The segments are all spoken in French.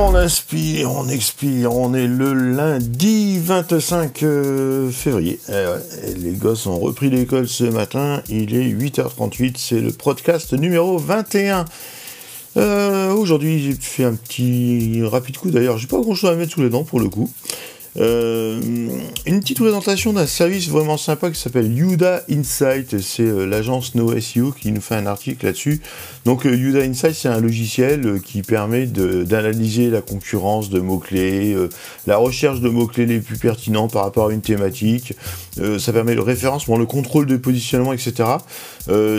On inspire, on expire, on est le lundi 25 euh, février. Eh les gosses ont repris l'école ce matin, il est 8h38, c'est le podcast numéro 21. Euh, aujourd'hui j'ai fait un petit rapide coup d'ailleurs, j'ai pas grand chose à mettre sous les dents pour le coup. Euh, une petite présentation d'un service vraiment sympa qui s'appelle Yuda Insight. C'est euh, l'agence NoSEO qui nous fait un article là-dessus. Donc euh, Yuda Insight, c'est un logiciel qui permet d'analyser la concurrence de mots-clés, la recherche de mots-clés les plus pertinents par rapport à une thématique. ça permet le référencement, le contrôle de positionnement, etc.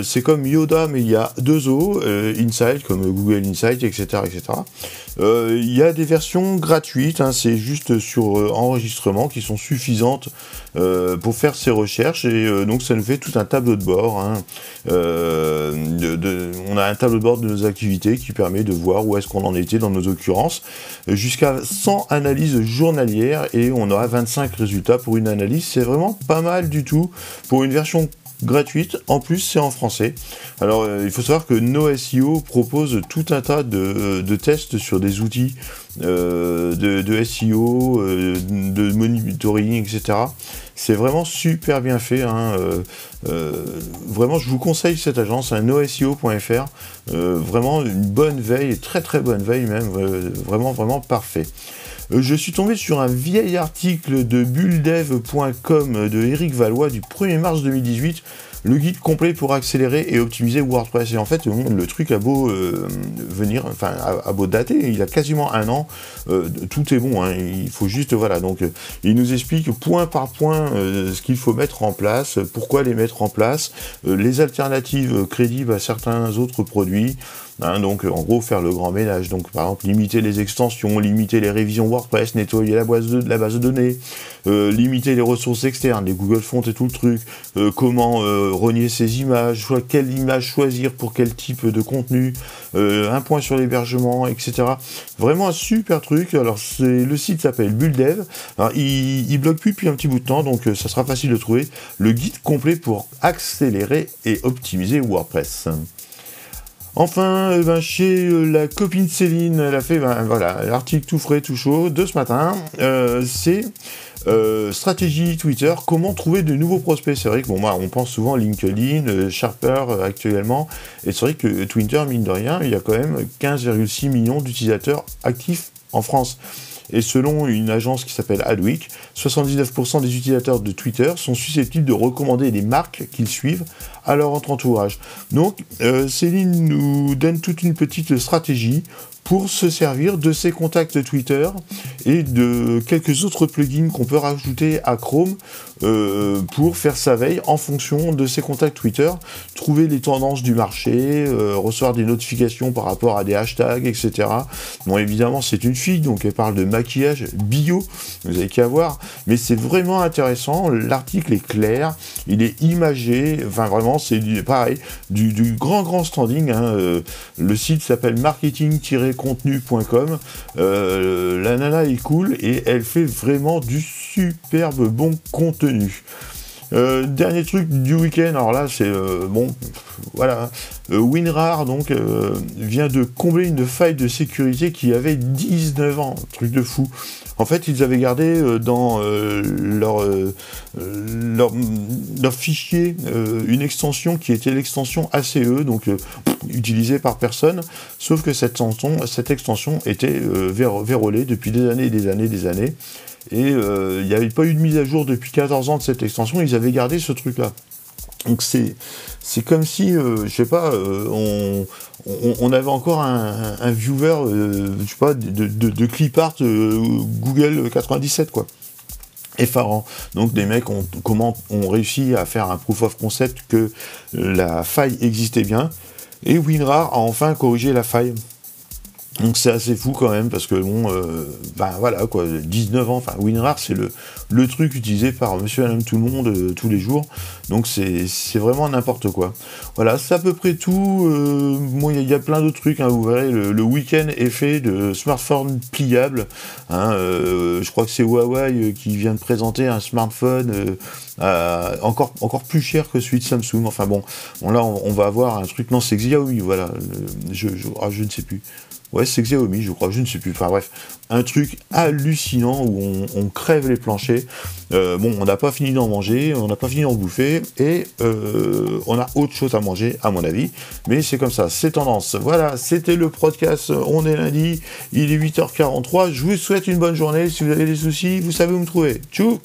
c'est comme Yoda, mais il y a deux O, Insight, comme Google Insight, etc. etc. Il y a des versions gratuites, hein, c'est juste sur enregistrement qui sont suffisantes euh, pour faire ces recherches et euh, donc ça nous fait tout un tableau de bord. Hein. Euh, on a un tableau de bord de nos activités qui permet de voir où est-ce qu'on en était dans nos occurrences jusqu'à 100 analyses journalières et on aura 25 résultats pour une analyse. C'est vraiment pas mal du tout pour une version gratuite. En plus, c'est en français. Alors, euh, il faut savoir que NoSEO propose tout un tas de, tests sur des outils euh, de, SEO, euh, de monitoring, etc. C'est vraiment super bien fait. Hein, vraiment, je vous conseille cette agence, hein, noseo.fr. vraiment une bonne veille, très très bonne veille même. vraiment, vraiment parfait. Je suis tombé sur un vieil article de bulldev.com de Eric Valois du 1er mars 2018 le guide complet pour accélérer et optimiser WordPress. Et en fait, le truc a beau euh, venir, enfin, a, beau dater, il a quasiment un an, euh, tout est bon. Hein. il faut juste, voilà. Donc, euh, il nous explique point par point ce qu'il faut mettre en place, pourquoi les mettre en place, les alternatives crédibles à certains autres produits. Hein, donc en gros faire le grand ménage, donc par exemple limiter les extensions, limiter les révisions WordPress, nettoyer la base de, la base de données, euh, limiter les ressources externes, les Google Fonts et tout le truc, euh, comment euh, renier ses images, soit quelle image choisir pour quel type de contenu, un point sur l'hébergement, etc. Vraiment un super truc. Alors c'est le site s'appelle Bulldev. Il, il bloque plus depuis un petit bout de temps, donc ça sera facile de trouver le guide complet pour accélérer et optimiser WordPress. Enfin, euh, ben, chez euh, la copine Céline, elle a fait ben, voilà l'article tout frais, tout chaud de ce matin. Euh, c'est stratégie Twitter, comment trouver de nouveaux prospects. C'est vrai que bon, moi, on pense souvent LinkedIn, Sharper actuellement, et c'est vrai que Twitter, mine de rien, il y a quand même 15,6 millions d'utilisateurs actifs en France. Et selon une agence qui s'appelle Adweek, 79% des utilisateurs de Twitter sont susceptibles de recommander des marques qu'ils suivent à leur entourage. Donc, euh, Céline nous donne toute une petite stratégie pour se servir de ses contacts Twitter et de quelques autres plugins qu'on peut rajouter à Chrome euh, pour faire sa veille en fonction de ses contacts Twitter, trouver les tendances du marché, euh, recevoir des notifications par rapport à des hashtags, etc. Bon, évidemment, c'est une fille, donc elle parle de maquillage bio, vous avez qu'à voir, mais c'est vraiment intéressant, l'article est clair, il est imagé, enfin vraiment, c'est pareil, du, grand grand standing, hein, euh, le site s'appelle marketing-contenu.com, la nana est cool et elle fait vraiment du superbe bon contenu. Euh, dernier truc du week-end, alors là c'est euh, bon, voilà, euh, WinRAR donc vient de combler une faille de sécurité qui avait 19 ans, truc de fou. En fait, ils avaient gardé dans leur, leur, fichier une extension qui était l'extension ACE, donc utilisée par personne, sauf que cette, extension était vérolée depuis des années et des années et des années. Et euh, il n'y avait pas eu de mise à jour depuis 14 ans de cette extension, ils avaient gardé ce truc-là. Donc c'est c'est comme si, euh, je sais pas, euh, on, avait encore un, un viewer, je sais pas, de, de, de clipart Google 97 quoi. Donc des mecs ont, comment, ont réussi à faire un proof of concept que la faille existait bien, et WinRAR a enfin corrigé la faille. Donc c'est assez fou quand même parce que bon, euh, ben voilà quoi, 19 ans, enfin WinRAR c'est le, truc utilisé par Monsieur et tout le monde euh, tous les jours, donc c'est vraiment n'importe quoi. Voilà, c'est à peu près tout. Euh, bon, il y, a plein d'autres trucs, hein, vous verrez, le, week-end est fait de smartphones pliables. Hein, je crois que c'est Huawei qui vient de présenter un smartphone encore, plus cher que celui de Samsung. Enfin bon, là on, va avoir un truc, non c'est Xiaomi, voilà, ah, je ne sais plus. Ouais, c'est Xiaomi, je crois, je ne sais plus. Enfin bref, un truc hallucinant où on, crève les planchers. Euh, bon, on n'a pas fini d'en manger, on n'a pas fini d'en bouffer, et euh, on a autre chose à manger, à mon avis. Mais c'est comme ça, c'est tendance. Voilà, c'était le podcast. On est lundi, il est 8h43. Je vous souhaite une bonne journée. Si vous avez des soucis, vous savez où me trouver. Tchou